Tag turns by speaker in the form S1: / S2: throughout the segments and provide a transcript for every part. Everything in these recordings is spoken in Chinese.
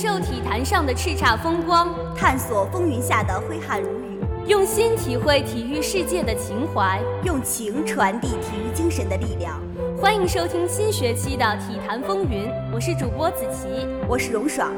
S1: 受体坛上的叱咤风光，
S2: 探索风云下的挥汗如雨，
S1: 用心体会体育世界的情怀，
S2: 用情传递体育精神的力量。
S1: 欢迎收听新学期的《体坛风云》，我是主播子琪，
S2: 我是荣爽。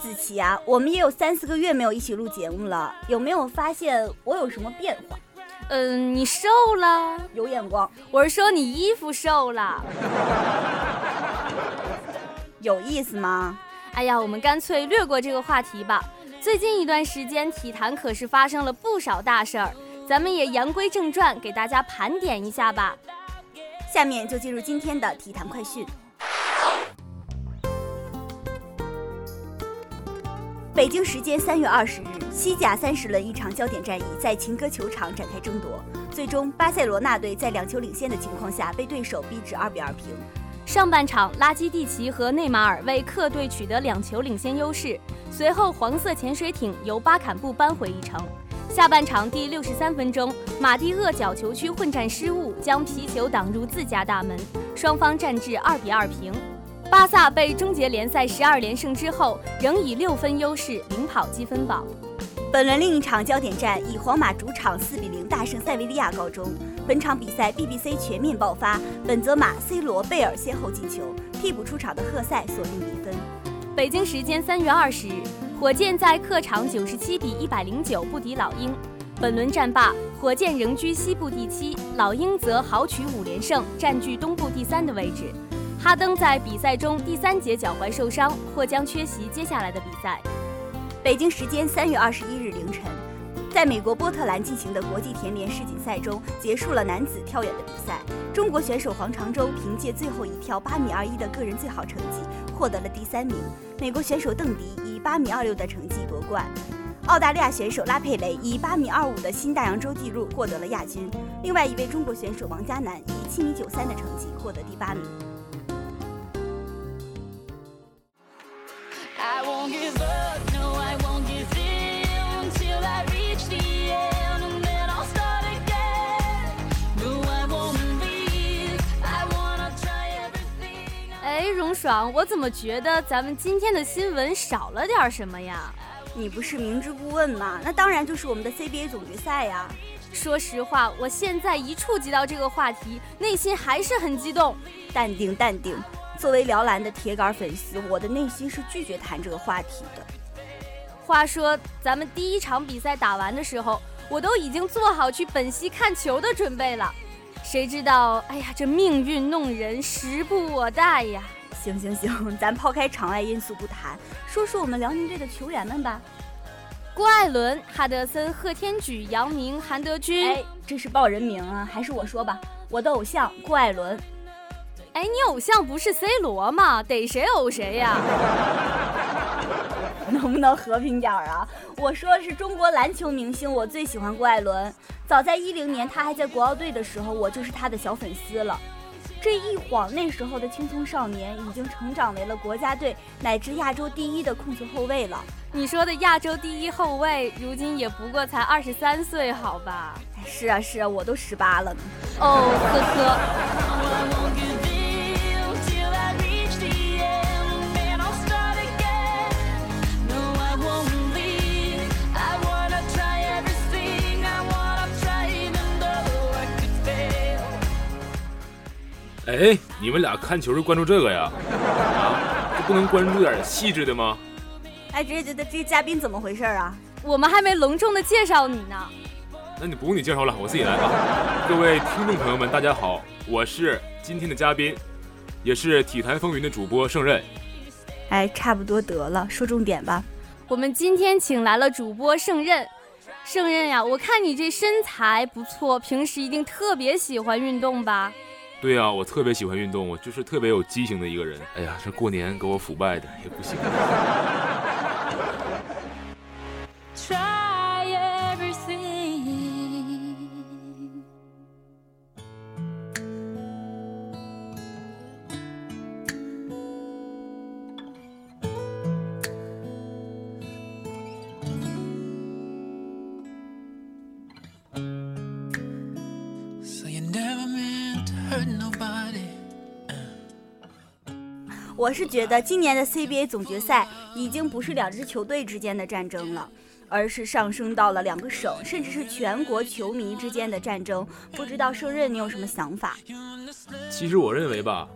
S2: 子琪啊，我们也有三四个月没有一起录节目了，有没有发现我有什么变化？
S1: 嗯，你瘦了，
S2: 有眼光。
S1: 我是说你衣服瘦了，
S2: 有意思吗？
S1: 哎呀，我们干脆略过这个话题吧。最近一段时间，体坛可是发生了不少大事儿，咱们也言归正传，给大家盘点一下吧。
S2: 下面就进入今天的体坛快讯。北京时间三月二十日，西甲三十轮一场焦点战役在琴戈球场展开争夺，最终巴塞罗那队在两球领先的情况下被对手逼至二比二平。
S1: 上半场，拉基蒂奇和内马尔为客队取得两球领先优势，随后黄色潜水艇由巴坎布扳回一城。下半场第六十三分钟，马蒂厄角球区混战失误，将皮球挡入自家大门，双方战至二比二平。巴萨被终结联赛十二连胜之后，仍以六分优势领跑积分榜。
S2: 本轮另一场焦点战以皇马主场四比零大胜塞维利亚告终。本场比赛 BBC 全面爆发，本泽马、C 罗、贝尔先后进球，替补出场的赫塞锁定比分。
S1: 北京时间三月二十日，火箭在客场九十七比一百零九不敌老鹰。本轮战罢，火箭仍居西部第七，老鹰则豪取五连胜，占据东部第三的位置。哈登在比赛中第三节脚踝受伤，或将缺席接下来的比赛。
S2: 北京时间三月二十一日凌晨，在美国波特兰进行的国际田联世锦赛中，结束了男子跳远的比赛。中国选手黄长洲凭借最后一跳八米二一的个人最好成绩，获得了第三名。美国选手邓迪以八米二六的成绩夺冠。澳大利亚选手拉佩雷以八米二五的新大洋洲纪录获得了亚军。另外一位中国选手王嘉男以七米九三的成绩获得第八名。
S1: 爽，我怎么觉得咱们今天的新闻少了点什么呀？
S2: 你不是明知故问吗？那当然就是我们的 CBA 总决赛呀。
S1: 说实话，我现在一触及到这个话题，内心还是很激动。
S2: 淡定，淡定。作为辽篮的铁杆粉丝，我的内心是拒绝谈这个话题的。
S1: 话说，咱们第一场比赛打完的时候，我都已经做好去本溪看球的准备了。谁知道，哎呀，这命运弄人，时不我待呀！
S2: 行行行，咱抛开场外因素不谈，说说我们辽宁队的球员们吧。
S1: 郭艾伦、哈德森、贺天举、姚明、韩德君，
S2: 哎，这是报人名啊，还是我说吧？我的偶像郭艾伦。
S1: 哎，你偶像不是 C 罗吗？逮谁偶谁呀？
S2: 能不能和平点儿啊？我说的是中国篮球明星，我最喜欢郭艾伦。早在一零年他还在国奥队的时候，我就是他的小粉丝了。这一晃，那时候的青葱少年已经成长为了国家队乃至亚洲第一的控球后卫了。
S1: 你说的亚洲第一后卫，如今也不过才二十三岁，好吧？
S2: 是啊是啊，我都十八了呢。
S1: 哦，呵呵。
S3: 哎，你们俩看球是关注这个呀？啊，就不能关注点细致的吗？
S2: 哎，这这这这嘉宾怎么回事啊？
S1: 我们还没隆重的介绍你呢。
S3: 那你不用你介绍了，我自己来吧。各位听众朋友们，大家好，我是今天的嘉宾，也是体坛风云的主播胜任。
S2: 哎，差不多得了，说重点吧。
S1: 我们今天请来了主播胜任。胜任呀，我看你这身材不错，平时一定特别喜欢运动吧？
S3: 对呀，我特别喜欢运动，我就是特别有激情的一个人。哎呀，这过年给我腐败的也不行。
S2: 我是觉得今年的 CBA 总决赛已经不是两支球队之间的战争了，而是上升到了两个省，甚至是全国球迷之间的战争。不知道胜任你有什么想法？
S3: 其实我认为吧，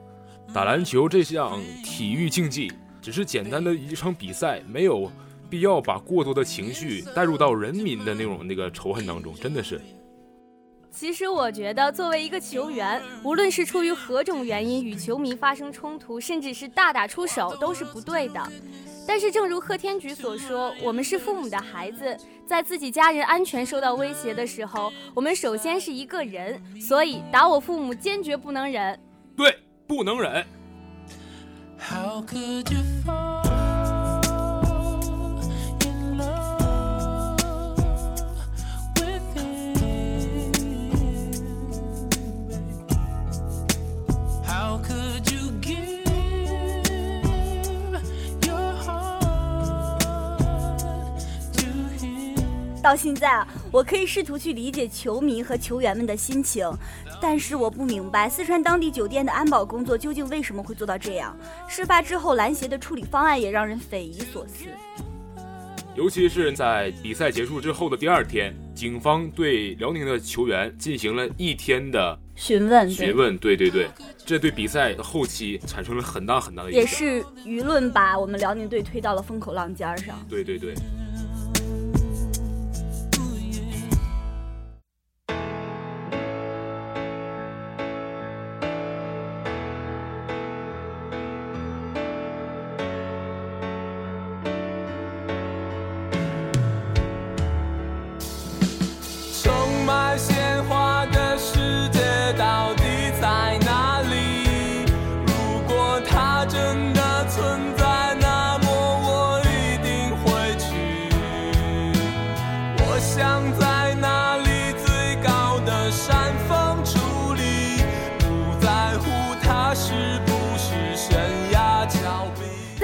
S3: 打篮球这项体育竞技只是简单的一场比赛，没有必要把过多的情绪带入到人民的那种那个仇恨当中，真的是。
S1: 其实我觉得，作为一个球员，无论是出于何种原因与球迷发生冲突，甚至是大打出手，都是不对的。但是，正如贺天举所说，我们是父母的孩子，在自己家人安全受到威胁的时候，我们首先是一个人，所以打我父母坚决不能忍。
S3: 对，不能忍。
S2: 到现在啊，我可以试图去理解球迷和球员们的心情，但是我不明白四川当地酒店的安保工作究竟为什么会做到这样。事发之后，篮协的处理方案也让人匪夷所思。
S3: 尤其是在比赛结束之后的第二天，警方对辽宁的球员进行了一天的
S2: 询问。
S3: 询问，对对对，这对比赛的后期产生了很大很大的影
S2: 响。也是舆论把我们辽宁队推到了风口浪尖上。
S3: 对对对。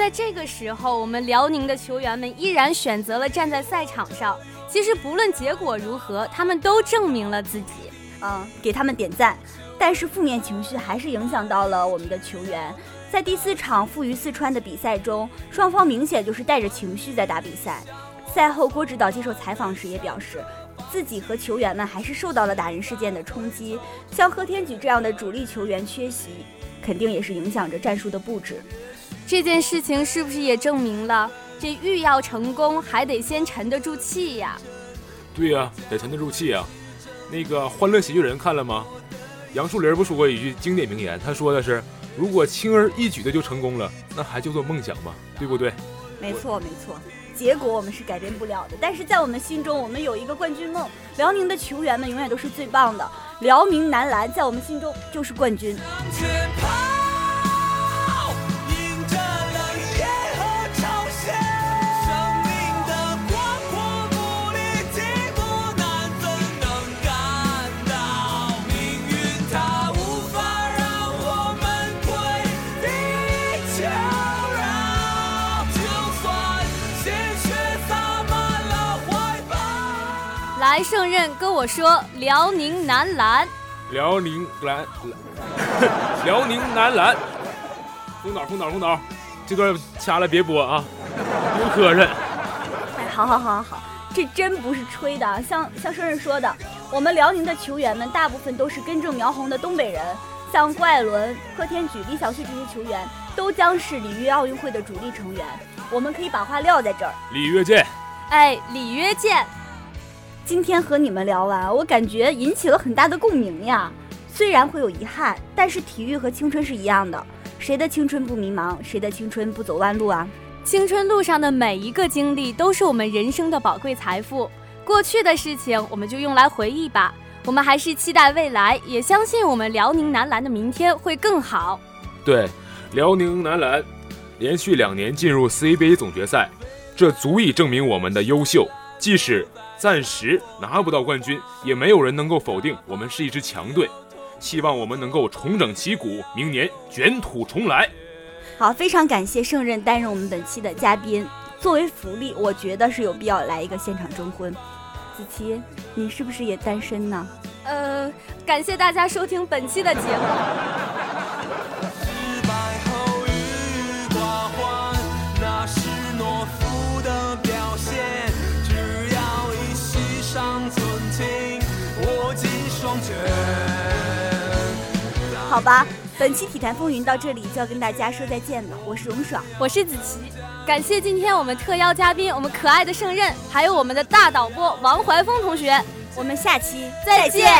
S1: 在这个时候，我们辽宁的球员们依然选择了站在赛场上。其实不论结果如何，他们都证明了自己。
S2: 嗯，给他们点赞。但是负面情绪还是影响到了我们的球员。在第四场负于四川的比赛中，双方明显就是带着情绪在打比赛。赛后，郭指导接受采访时也表示，自己和球员们还是受到了打人事件的冲击。像贺天举这样的主力球员缺席，肯定也是影响着战术的布置。
S1: 这件事情是不是也证明了，这欲要成功，还得先沉得住气呀？
S3: 对呀，得沉得住气呀。那个《欢乐喜剧人》看了吗？杨树林不说过一句经典名言，他说的是：“如果轻而易举的就成功了，那还叫做梦想吗？对不对？”
S2: 没错，没错。结果我们是改变不了的，但是在我们心中，我们有一个冠军梦。辽宁的球员们永远都是最棒的，辽宁男篮在我们心中就是冠军。
S1: 来胜任跟我说，辽宁男篮，
S3: 辽宁篮，辽宁男篮，红导红导红导，这段掐了别播啊，不磕碜。
S2: 哎，好好好好好，这真不是吹的，像像胜任说的，我们辽宁的球员们大部分都是根正苗红的东北人，像郭艾伦、贺天举、李晓旭这些球员都将是里约奥运会的主力成员，我们可以把话撂在这儿，
S3: 里约见。
S1: 哎，里约见。
S2: 今天和你们聊完，我感觉引起了很大的共鸣呀。虽然会有遗憾，但是体育和青春是一样的。谁的青春不迷茫？谁的青春不走弯路啊？
S1: 青春路上的每一个经历都是我们人生的宝贵财富。过去的事情我们就用来回忆吧。我们还是期待未来，也相信我们辽宁男篮的明天会更好。
S3: 对，辽宁男篮连续两年进入 CBA 总决赛，这足以证明我们的优秀。即使暂时拿不到冠军，也没有人能够否定我们是一支强队。希望我们能够重整旗鼓，明年卷土重来。
S2: 好，非常感谢胜任担任我们本期的嘉宾。作为福利，我觉得是有必要来一个现场征婚。子琪，你是不是也单身呢？
S4: 呃，感谢大家收听本期的节目。
S2: 好吧。本期体坛风云到这里就要跟大家说再见了我是荣爽。
S4: 我是子琪。感谢今天我们特邀嘉宾我们可爱的胜任还有我们的大导播王怀峰同学。
S2: 我们下期
S4: 再见。